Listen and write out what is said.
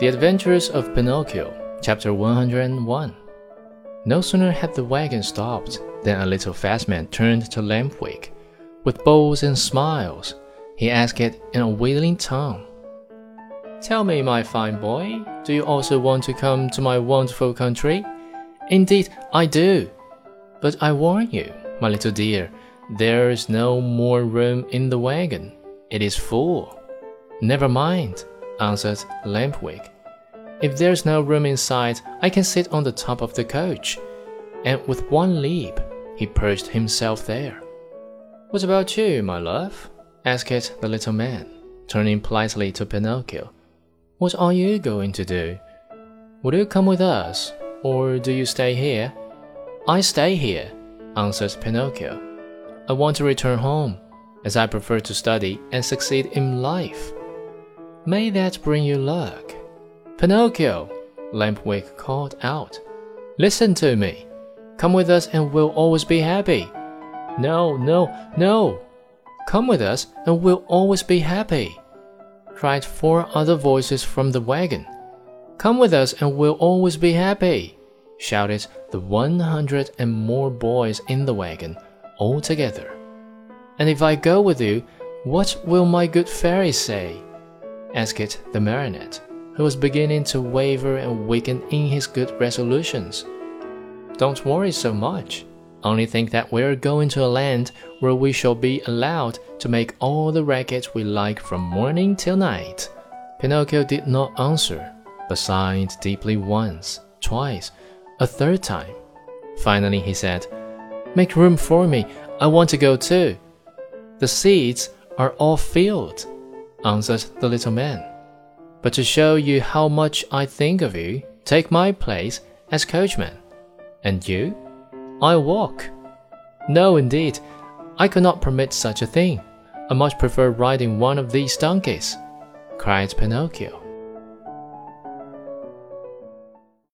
The Adventures of Pinocchio, Chapter 101. No sooner had the wagon stopped than a little fat man turned to Lampwick. With bows and smiles, he asked it in a wheedling tone. Tell me, my fine boy, do you also want to come to my wonderful country? Indeed, I do. But I warn you, my little dear, there is no more room in the wagon. It is full. Never mind, answered Lampwick. If there's no room inside, I can sit on the top of the coach. And with one leap, he perched himself there. What about you, my love? asked the little man, turning politely to Pinocchio. What are you going to do? Will you come with us, or do you stay here? I stay here, answered Pinocchio. I want to return home, as I prefer to study and succeed in life. May that bring you luck. Pinocchio, Lampwick called out. Listen to me. Come with us and we'll always be happy. No, no, no. Come with us and we'll always be happy. Cried four other voices from the wagon. Come with us and we'll always be happy. Shouted the one hundred and more boys in the wagon all together. And if I go with you, what will my good fairy say? Asked the marionette who was beginning to waver and weaken in his good resolutions. Don't worry so much. Only think that we're going to a land where we shall be allowed to make all the racket we like from morning till night. Pinocchio did not answer, but sighed deeply once, twice, a third time. Finally, he said, Make room for me. I want to go too. The seats are all filled, answered the little man. But to show you how much I think of you, take my place as coachman. And you? I walk. No, indeed, I could not permit such a thing. I much prefer riding one of these donkeys, cried Pinocchio.